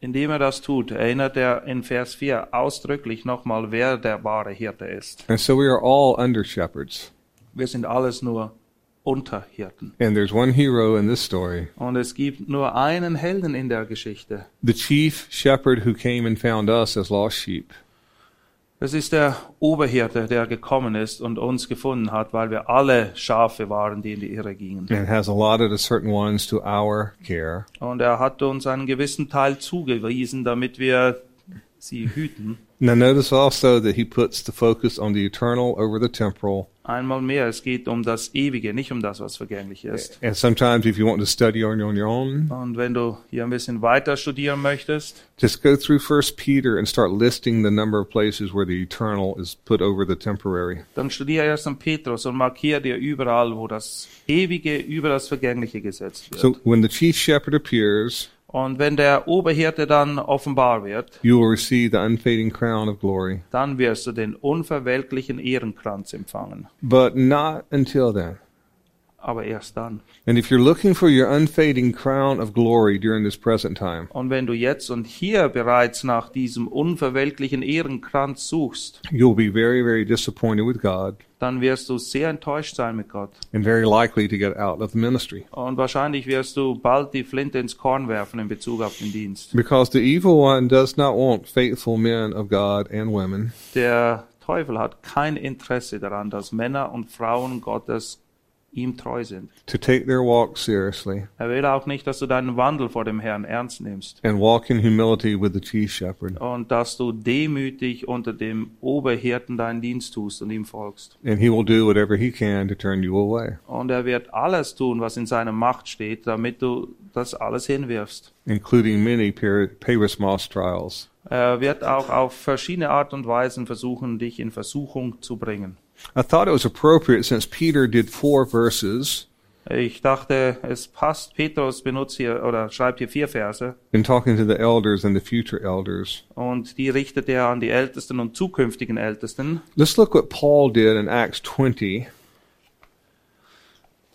indem er das tut, erinnert er in Vers 4 ausdrücklich nochmal, wer der wahre Hirte ist. And so we are all under shepherds. Wir sind alles nur Unterhirten. And there's one hero in this story Und es gibt nur einen Helden in der Geschichte. the chief shepherd who came and found us as lost sheep. Es ist der Oberhirte, der gekommen ist und uns gefunden hat, weil wir alle Schafe waren, die in die Irre gingen. and has allotted a certain ones to our care. Und er hat uns einen gewissen Teil zugewiesen, damit wir sie hüten. Now, notice also that he puts the focus on the eternal over the temporal. Einmal mehr, es geht um das Ewige, nicht um das, was vergänglich ist. And sometimes, if you want to study on on your own, Und wenn du hier ein bisschen weiter studieren möchtest, just go through First Peter and start listing the number of places where the eternal is put over the temporary. dann studiere erst an Petrus und markiere dir überall, wo das Ewige über das Vergängliche gesetzt wird. So, when the chief shepherd appears, Und wenn der Oberhirte dann offenbar wird, you will receive the unfading crown of glory. dann wirst du den unverwelklichen Ehrenkranz empfangen. But not until then. Aber erst dann. And if you're looking for your unfading crown of glory during this present time, Und wenn du jetzt und hier bereits nach diesem unverwelklichen Ehrenkranz suchst, you'll be very, very disappointed with God dann wirst du sehr enttäuscht sein mit Gott. and very likely to get out of the ministry. Und wahrscheinlich wirst du bald die Flinte ins Korn werfen in Bezug auf den Dienst. Because the evil one does not want faithful men of God and women Der Teufel hat kein Interesse daran, dass Männer und Frauen Gottes ihm treu sind. to take their walk seriously, Er will auch nicht, dass du deinen Wandel vor dem Herrn ernst nimmst and walk in humility with the chief shepherd. und dass du demütig unter dem Oberhirten deinen Dienst tust und ihm folgst. And he will do whatever he can to turn you away, Und er wird alles tun, was in seiner Macht steht, damit du das alles hinwirfst. including many Perismos trials. Er wird auch auf verschiedene Art und Weisen versuchen, dich in Versuchung zu bringen. I thought it was appropriate since Peter did four verses Ich dachte, es passt. Petrus benutzt hier oder schreibt hier vier Verse in talking to the elders and the future elders. und die richtet er an die Ältesten und zukünftigen Ältesten. Let's look what Paul did in Acts 20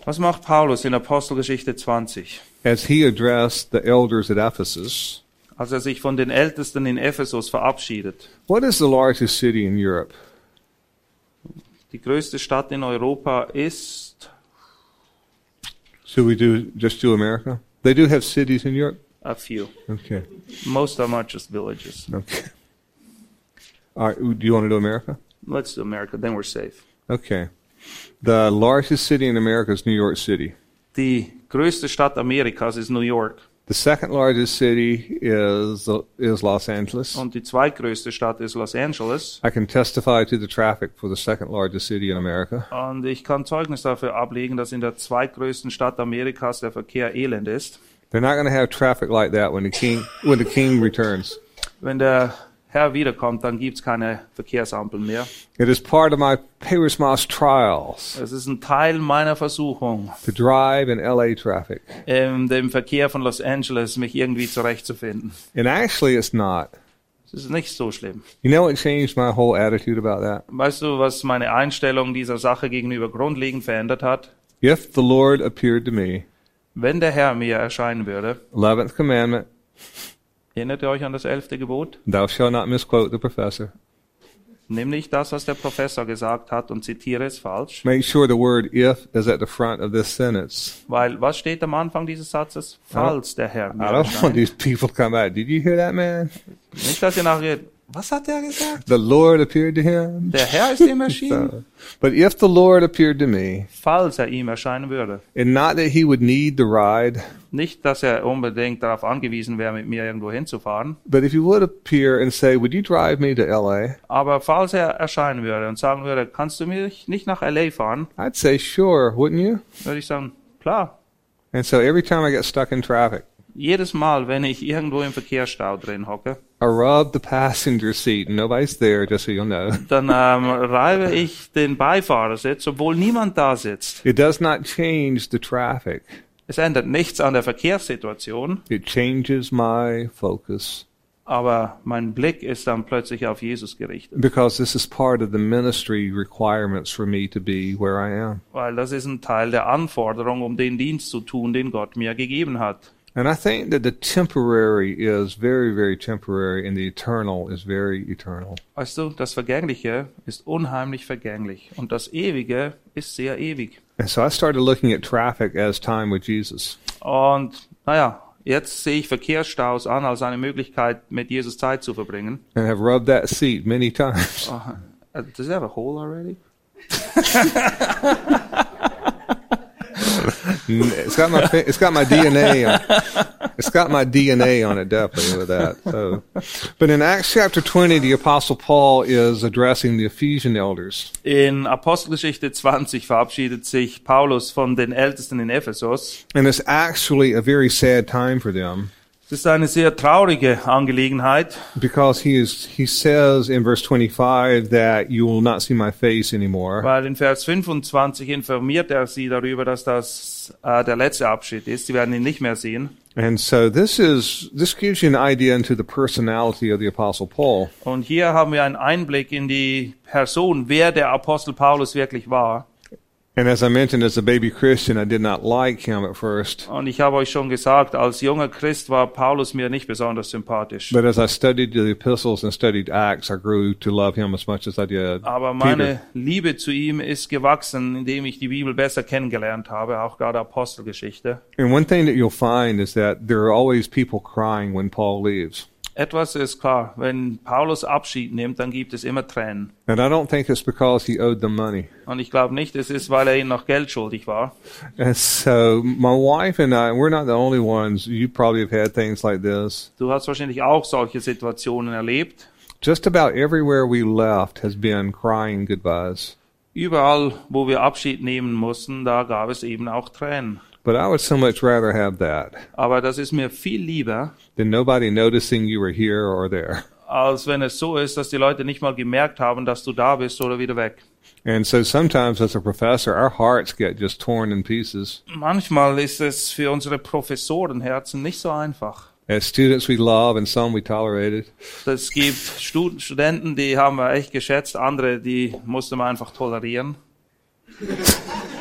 Was macht Paulus in Apostelgeschichte 20? as he addressed the elders at Ephesus. Als er sich von den Ältesten in Ephesus verabschiedet. What is the largest city in Europe? Die größte Stadt in Europa ist Should we do just do America? They do have cities in Europe. a few. Okay. Most of them are just villages. Okay. All right. Do you want to do America? Let's do America, then we're safe. Okay. The largest city in America is New York City. Die größte Stadt Amerikas ist New York The second largest city is is Los Angeles. und die zweitgrößte Stadt ist Los Angeles. I can testify to the traffic for the second largest city in America. Und ich kann Zeugnis dafür ablegen, dass in der zweitgrößten Stadt Amerikas der Verkehr elend ist. They're not going to have traffic like that when the king when the king returns. Wenn der Herr wiederkommt, dann gibt's keine Verkehrsampeln mehr. It is part of my Perismos trials Es ist ein Teil meiner Versuchung, to drive in LA traffic. in dem Verkehr von Los Angeles mich irgendwie zurechtzufinden. And actually, it's not. Es ist nicht so schlimm. You know what changed my whole attitude about that? Weißt du, was meine Einstellung dieser Sache gegenüber grundlegend verändert hat? If the Lord appeared to me, Wenn der Herr mir erscheinen würde, 11th commandment, erinnert ihr euch an das elfte Gebot? thou shalt not misquote the professor. Nimm nicht das, was der Professor gesagt hat und zitiere es falsch. Make sure the word if is at the front of this sentence. Weil, was steht am Anfang dieses Satzes? Falls der Herr I don't want these people to come out. Did you hear that man? Nicht, dass ihr nachher, was hat der gesagt? The Lord appeared to him. Der Herr ist ihm erschienen. So, but if the Lord appeared to me, Falls er ihm erscheinen würde. and not that he would need the ride, Nicht, dass er unbedingt darauf angewiesen wäre, mit mir irgendwo hinzufahren. but if he would appear and say, Would you drive me to LA? Aber falls er erscheinen würde und sagen würde, kannst du mich nicht nach L.A. fahren, I'd say, Sure, wouldn't you? würde ich sagen, klar. And so every time I get stuck in traffic, Jedes Mal, wenn ich irgendwo im Verkehrsstau drin hocke, I rub the passenger seat nobody's there, just so you'll know. dann ähm, reibe ich den Beifahrersitz, obwohl niemand da sitzt. It does not change the traffic. Es ändert nichts an der Verkehrssituation, It changes my focus aber mein Blick ist dann plötzlich auf Jesus gerichtet, because this is part of the ministry requirements for me to be where I am. weil das ist ein Teil der Anforderung, um den Dienst zu tun, den Gott mir gegeben hat. And I think that the temporary is very, very temporary and the eternal is very eternal. Weißt du, das Vergängliche ist unheimlich vergänglich und das Ewige ist sehr ewig. And so I started looking at traffic as time with Jesus. Und naja, jetzt sehe ich Verkehrsstaus an als eine Möglichkeit, mit Jesus Zeit zu verbringen. And have rubbed that seat many times. Oh, uh, does it have a hole already? It's got my it's got my DNA on it's got my DNA on it definitely with that. So, but in Acts chapter 20 the apostle Paul is addressing the Ephesian elders. In Apostelgeschichte 20 verabschiedet sich Paulus von den Ältesten in Ephesus. And it's actually a very sad time for them Es ist eine sehr traurige Angelegenheit, because he is he says in verse 25 that you will not see my face anymore. weil in Vers 25 informiert er sie darüber, dass das äh, der letzte Abschnitt ist. Sie werden ihn nicht mehr sehen. And so this is this gives you an idea into the personality of the apostle Paul. Und hier haben wir einen Einblick in die Person, wer der Apostel Paulus wirklich war. And as I mentioned as a baby Christian, I did not like him at first. Und ich habe euch schon gesagt, als junger Christ war Paulus mir nicht besonders sympathisch. But as I studied the epistles and studied Acts, I grew to love him as much as I did Aber Peter. meine Liebe zu ihm ist gewachsen, indem ich die Bibel besser kennengelernt habe, auch gerade Apostelgeschichte. And one thing that you'll find is that there are always people crying when Paul leaves. Etwas ist klar, wenn Paulus Abschied nimmt, dann gibt es immer Tränen. And I don't think it's because he owed them money. Und ich glaube nicht, es ist, weil er ihnen noch Geld schuldig war. And so my wife and I, we're not the only ones. You probably have had things like this. Du hast wahrscheinlich auch solche Situationen erlebt. Just about everywhere we left has been crying goodbyes. Überall, wo wir Abschied nehmen mussten, da gab es eben auch Tränen. But I would so much rather have that Aber das ist mir viel lieber, than nobody noticing you were here or there. als wenn es so ist, dass die Leute nicht mal gemerkt haben, dass du da bist oder wieder weg. And so sometimes as a professor, our hearts get just torn in pieces. Manchmal ist es für unsere Professorenherzen nicht so einfach. As students we love and some we tolerated. Es gibt Stud Studenten, die haben wir echt geschätzt, andere, die musste man einfach tolerieren.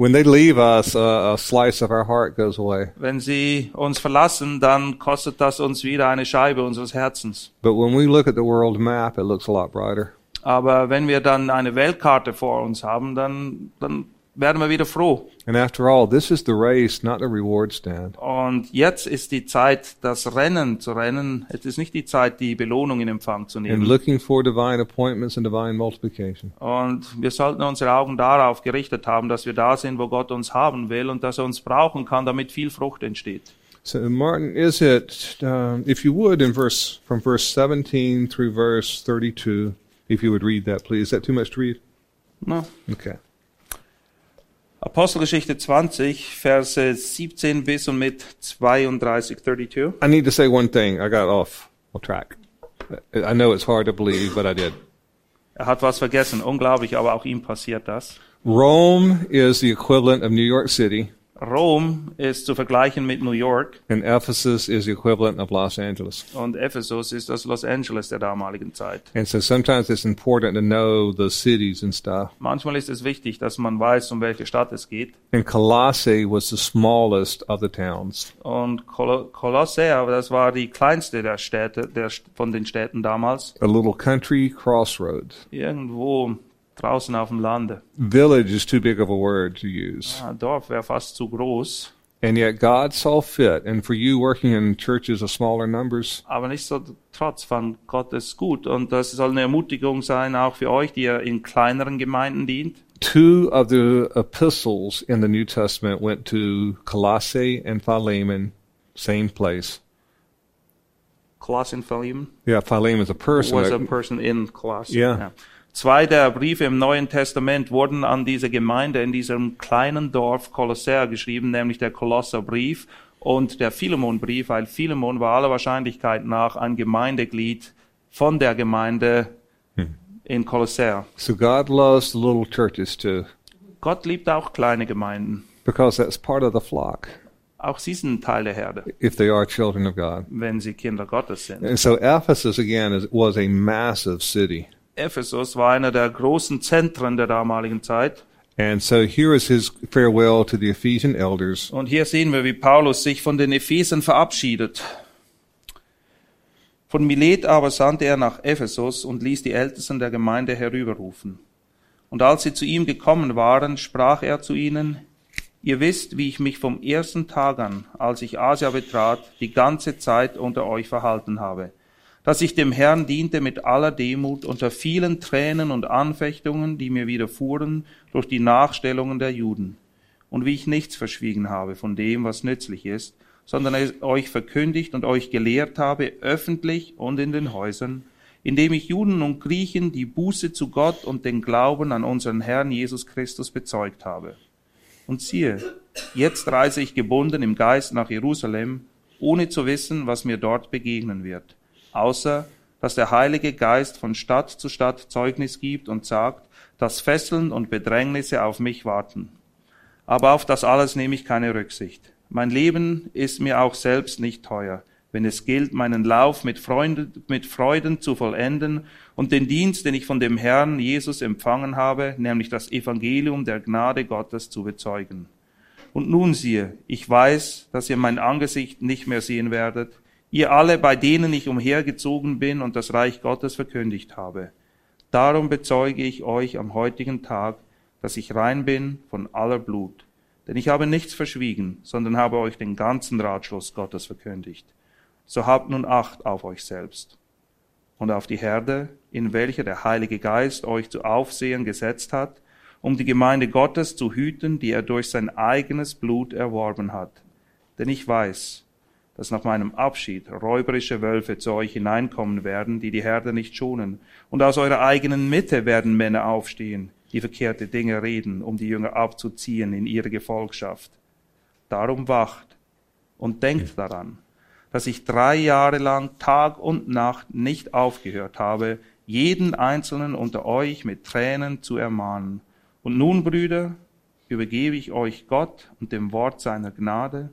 When they leave us, uh, a slice of our heart goes away. Wenn sie uns verlassen, dann kostet das uns wieder eine Scheibe unseres Herzens. But when we look at the world map, it looks a lot brighter. Aber wenn wir dann eine Weltkarte vor uns haben, dann, dann werden wir wieder froh. And after all, this is the race, not the reward stand. Und jetzt ist die Zeit, das Rennen zu rennen. Es ist nicht die Zeit, die Belohnung in Empfang zu And nehmen. looking for divine appointments and divine multiplication. Und wir sollten unsere Augen darauf gerichtet haben, dass wir da sind, wo Gott uns haben will und dass er uns brauchen kann, damit viel Frucht entsteht. So, Martin, is it, um, if you would, in verse, from verse 17 through verse 32, if you would read that, please. Is that too much to read? Na, Okay. Apostelgeschichte 20, Verse 17 bis und mit 32, 32. I need to say one thing. I got off track. I know it's hard to believe, but I did. Er hat was vergessen, unglaublich, aber auch ihm passiert das. Rome is the equivalent of New York City, Rom ist zu vergleichen mit New York and Ephesus is the equivalent of Los Angeles. und Ephesus ist das Los Angeles der damaligen Zeit. And so sometimes it's important to know the cities and stuff. Manchmal ist es wichtig, dass man weiß, um welche Stadt es geht. And Colossae was the smallest of the towns. Und Kolo Kolossea, das war die kleinste der Städte, der, von den Städten damals. A little country crossroads. Irgendwo draußen auf dem Lande. Village is too big of a word to use. Ah, Dorf wäre fast zu groß. And yet God saw fit, and for you working in churches of smaller numbers, Aber nichtsdestotrotz fand Gott es gut. Und das soll eine Ermutigung sein, auch für euch, die ihr in kleineren Gemeinden dient. two of the epistles in the New Testament went to Colossae and Philemon, same place. Colossae and Philemon Yeah, Philemon is a person. was a person in Colossae. Ja. Zwei der Briefe im Neuen Testament wurden an diese Gemeinde in diesem kleinen Dorf Kolossär geschrieben, nämlich der Kolosserbrief und der Philemonbrief, weil Philemon war aller Wahrscheinlichkeit nach ein Gemeindeglied von der Gemeinde in Kolossär. So God loves little churches too, Gott liebt auch kleine Gemeinden. because that's part of the flock, Auch sie sind Teil der Herde, if they are children of God. wenn sie Kinder Gottes sind. And so Ephesus again is, was a massive city. Ephesus war einer der großen Zentren der damaligen Zeit. And so here is his farewell to the Ephesian elders. Und hier sehen wir, wie Paulus sich von den Ephesern verabschiedet. Von Milet aber sandte er nach Ephesus und ließ die Ältesten der Gemeinde herüberrufen. Und als sie zu ihm gekommen waren, sprach er zu ihnen, Ihr wisst, wie ich mich vom ersten Tag an, als ich Asia betrat, die ganze Zeit unter euch verhalten habe, dass ich dem Herrn diente mit aller Demut unter vielen Tränen und Anfechtungen, die mir widerfuhren durch die Nachstellungen der Juden und wie ich nichts verschwiegen habe von dem, was nützlich ist, sondern es euch verkündigt und euch gelehrt habe, öffentlich und in den Häusern, indem ich Juden und Griechen die Buße zu Gott und den Glauben an unseren Herrn Jesus Christus bezeugt habe. Und siehe, jetzt reise ich gebunden im Geist nach Jerusalem, ohne zu wissen, was mir dort begegnen wird, außer dass der Heilige Geist von Stadt zu Stadt Zeugnis gibt und sagt, dass Fesseln und Bedrängnisse auf mich warten. Aber auf das alles nehme ich keine Rücksicht. Mein Leben ist mir auch selbst nicht teuer, wenn es gilt, meinen Lauf mit, Freuden, mit Freuden zu vollenden und den Dienst, den ich von dem Herrn Jesus empfangen habe, nämlich das Evangelium der Gnade Gottes zu bezeugen. Und nun siehe, ich weiß, dass ihr mein Angesicht nicht mehr sehen werdet, ihr alle, bei denen ich umhergezogen bin und das Reich Gottes verkündigt habe. Darum bezeuge ich euch am heutigen Tag, dass ich rein bin von aller Blut. Denn ich habe nichts verschwiegen, sondern habe euch den ganzen Ratschluss Gottes verkündigt. So habt nun Acht auf euch selbst und auf die Herde, in welcher der Heilige Geist euch zu Aufsehen gesetzt hat, um die Gemeinde Gottes zu hüten, die er durch sein eigenes Blut erworben hat. Denn ich weiß, dass nach meinem Abschied räuberische Wölfe zu euch hineinkommen werden, die die Herde nicht schonen. Und aus eurer eigenen Mitte werden Männer aufstehen, die verkehrte Dinge reden, um die Jünger abzuziehen in ihre Gefolgschaft. Darum wacht und denkt daran, dass ich drei Jahre lang Tag und Nacht nicht aufgehört habe, jeden Einzelnen unter euch mit Tränen zu ermahnen. Und nun, Brüder, übergebe ich euch Gott und dem Wort seiner Gnade,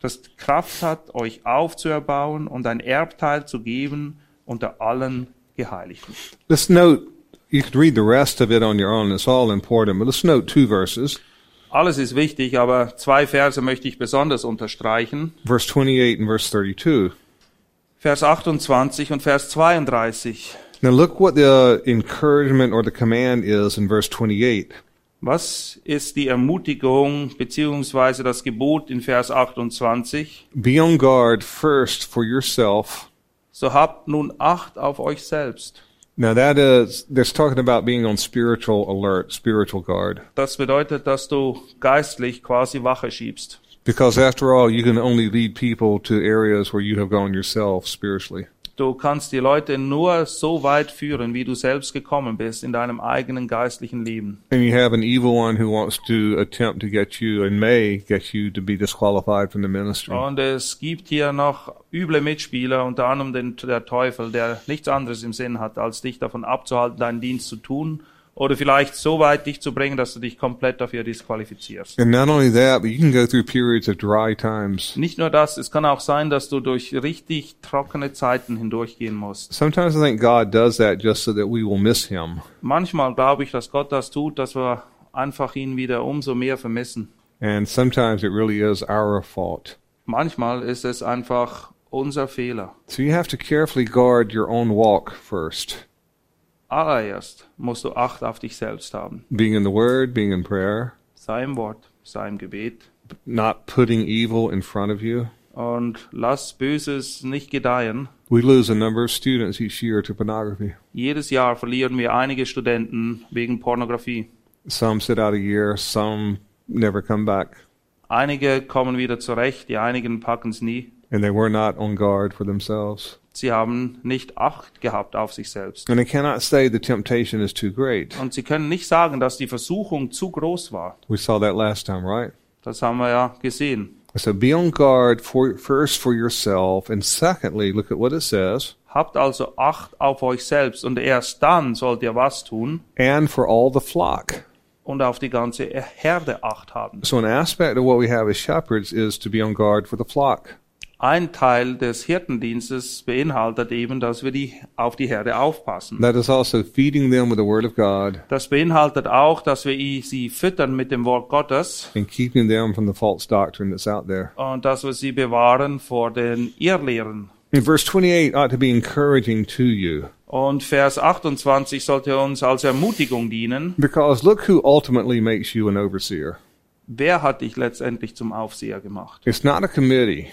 das Kraft hat, euch aufzuerbauen und ein Erbteil zu geben unter allen Geheiligten. Let's note, you could read the rest of it on your own, it's all important, but let's note two verses. Alles ist wichtig, aber zwei Verse möchte ich besonders unterstreichen. Verse 28 and verse 32. Vers 28 und Vers 32. Now look what the encouragement or the command is in verse 28. Was ist die Ermutigung beziehungsweise das Gebot in Vers 28? Be on guard first for yourself. So habt nun Acht auf euch selbst. Now that is, that's talking about being on spiritual alert, spiritual guard. Das bedeutet, dass du geistlich quasi Wache schiebst. Because after all, you can only lead people to areas where you have gone yourself spiritually. Du kannst die Leute nur so weit führen, wie du selbst gekommen bist in deinem eigenen geistlichen Leben. And you have an evil one who wants to attempt to get you and may get you to be disqualified from the ministry. Und es gibt hier noch üble Mitspieler, unter anderem den, der Teufel, der nichts anderes im Sinn hat, als dich davon abzuhalten, deinen Dienst zu tun oder vielleicht so weit dich zu bringen, dass du dich komplett dafür disqualifizierst. And not only that, but you can go through periods of dry times. Nicht nur das, es kann auch sein, dass du durch richtig trockene Zeiten hindurchgehen musst. Sometimes I think God does that just so that we will miss Him. Manchmal glaube ich, dass Gott das tut, dass wir einfach ihn wieder umso mehr vermissen. And sometimes it really is our fault. Manchmal ist es einfach unser Fehler. So you have to carefully guard your own walk first. Allererst musst du Acht auf dich selbst haben. Being in the Word, being in prayer, Sei im Wort, sei im Gebet not putting evil in front of you. und lass Böses nicht gedeihen. We lose a number of students each year to pornography. Jedes Jahr verlieren wir einige Studenten wegen Pornografie. Some sit out a year, some never come back. Einige kommen wieder zurecht, die einigen packen es nie. And they were not on guard for themselves. Sie haben nicht Acht gehabt auf sich selbst. And they cannot say the temptation is too great. Und sie können nicht sagen, dass die Versuchung zu groß war. We saw that last time, right? Das haben wir ja gesehen. So be on guard for first for yourself, and secondly, look at what it says, Habt also Acht auf euch selbst und erst dann sollt ihr was tun and for all the flock. und auf die ganze Herde Acht haben. So an aspect of what we have as shepherds is to be on guard for the flock. Ein Teil des Hirtendienstes beinhaltet eben, dass wir die, auf die Herde aufpassen. That is also feeding them with the word of God Das beinhaltet auch, dass wir sie füttern mit dem Wort Gottes and keeping them from the false doctrine that's out there. und dass wir sie bewahren vor den Irrlehren. And verse 28 ought to be encouraging to you Und Vers 28 sollte uns als Ermutigung dienen. because look who ultimately makes you an overseer. Wer hat dich letztendlich zum Aufseher gemacht? It's not a committee.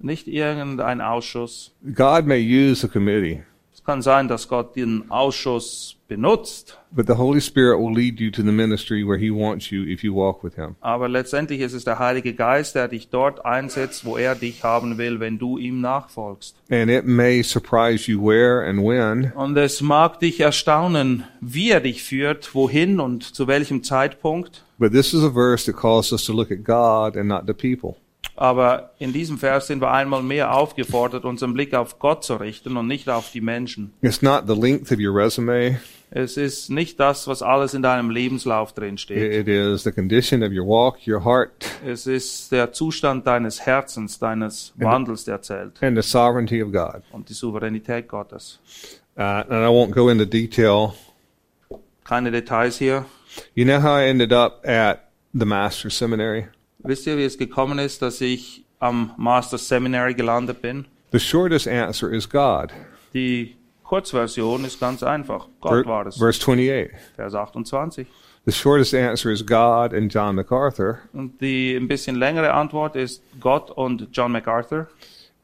Nicht irgendein Ausschuss. God may use a committee, Es kann sein, dass Gott den Ausschuss benutzt, but the Holy Spirit will lead you to the ministry where He wants you if you walk with Him. aber letztendlich ist es der Heilige Geist, der dich dort einsetzt, wo er dich haben will, wenn du ihm nachfolgst. And it may surprise you where and when, Und es mag dich erstaunen, wie er dich führt, wohin und zu welchem Zeitpunkt. but this is a verse that calls us to look at God and not the people. Aber in diesem Vers sind wir einmal mehr aufgefordert, unseren Blick auf Gott zu richten und nicht auf die Menschen. It's not the length of your resume, Es ist nicht das, was alles in deinem Lebenslauf drin steht. it is the condition of your walk, your heart, Es ist der Zustand deines Herzens, deines Wandels, der zählt. and the sovereignty of God. Und die Souveränität Gottes. Uh, and I won't go into detail. Keine Details hier. You know how I ended up at the Master's Seminary? Wisst ihr, wie es gekommen ist, dass ich am Master Seminary gelandet bin? The shortest answer is God. Die Kurzversion ist ganz einfach. Gott war es. Verse 28. Vers 28. The shortest answer is God and John MacArthur. Und die ein bisschen längere Antwort ist Gott und John MacArthur.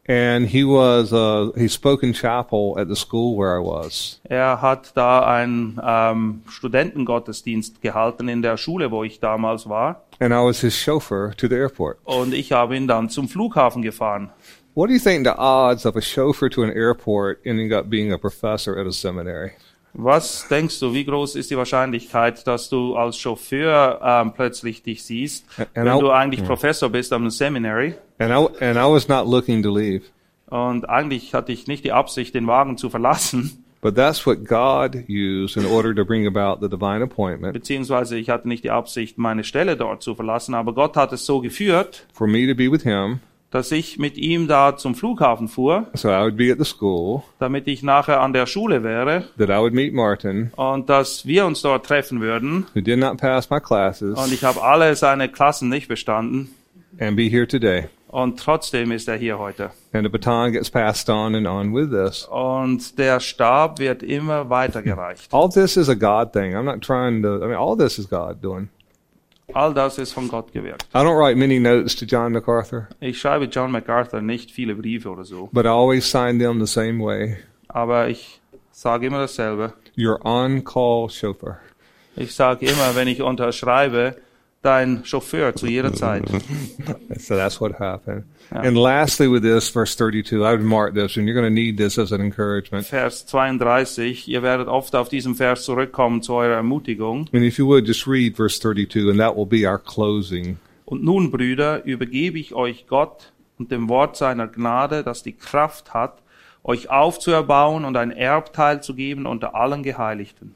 And he was uh, he spoke in chapel at the school where I was. Er hat da einen ähm, Studentengottesdienst gehalten in der Schule, wo ich damals war. And I was his chauffeur to the airport. Und ich habe ihn dann zum Flughafen gefahren. What do you think the odds of a chauffeur to an airport ending up being a professor at a seminary? Was denkst du, wie groß ist die Wahrscheinlichkeit, dass du als Chauffeur ähm, plötzlich dich siehst, And wenn I- du eigentlich Professor bist am Seminary? And I and I was not looking to leave. Und eigentlich hatte ich nicht die Absicht, den Wagen zu verlassen, But that's what God used in order to bring about the divine appointment beziehungsweise ich hatte nicht die Absicht, meine Stelle dort zu verlassen, aber Gott hat es so geführt, for me to be with him dass ich mit ihm da zum Flughafen fuhr, so I would be at the school, damit ich nachher an der Schule wäre that I would meet Martin, und dass wir uns dort treffen würden. who did not pass my classes, Und ich habe alle seine Klassen nicht bestanden and be here today. und trotzdem ist er hier heute. And the baton gets passed on and on with this. Und der Stab wird immer weitergereicht. All this is a God thing. I'm not trying to, I mean, all this is God doing. All das ist von Gott gewirkt. I don't write many notes to John MacArthur, Ich schreibe John MacArthur nicht viele Briefe oder so, but I always sign them the same way. aber ich sage immer dasselbe. Your on-call chauffeur. Ich sage immer, wenn ich unterschreibe, dein Chauffeur zu jeder Zeit. So that's what happened. And lastly, with this, verse 32, I would mark this, and you're going to need this as an encouragement. Vers 32, ihr werdet oft auf diesen Vers zurückkommen zu eurer Ermutigung. And if you would, just read verse 32, and that will be our closing. Und nun, Brüder, übergebe ich euch Gott und dem Wort seiner Gnade, das die Kraft hat, euch aufzuerbauen und ein Erbteil zu geben unter allen Geheiligten.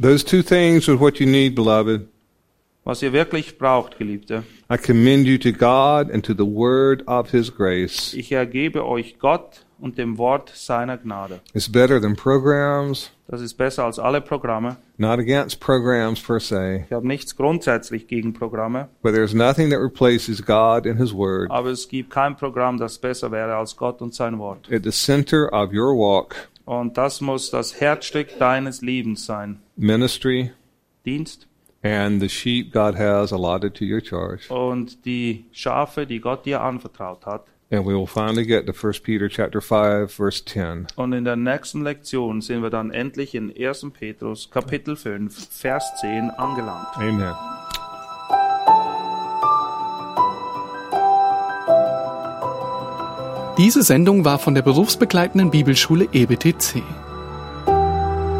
Those two things are what you need, beloved. Was ihr wirklich braucht, Geliebte, I commend you to God and to the word of his grace. ich ergebe euch Gott und dem Wort seiner Gnade. It's better than programs, Das ist besser als alle Programme. not against programs per se, Ich habe nichts grundsätzlich gegen Programme, but there's nothing that replaces God and his word aber es gibt kein Programm, das besser wäre als Gott und sein Wort. at the center of your walk, Und das muss das Herzstück deines Lebens sein. ministry, Dienst and the sheep God has allotted to your charge. und die Schafe, die Gott dir anvertraut hat. And we will finally get to 1 Peter chapter 5 verse 10. Und in der nächsten Lektion sind wir dann endlich in 1. Petrus Kapitel 5, Vers 10 angelangt. Amen. Diese Sendung war von der berufsbegleitenden Bibelschule EBTC.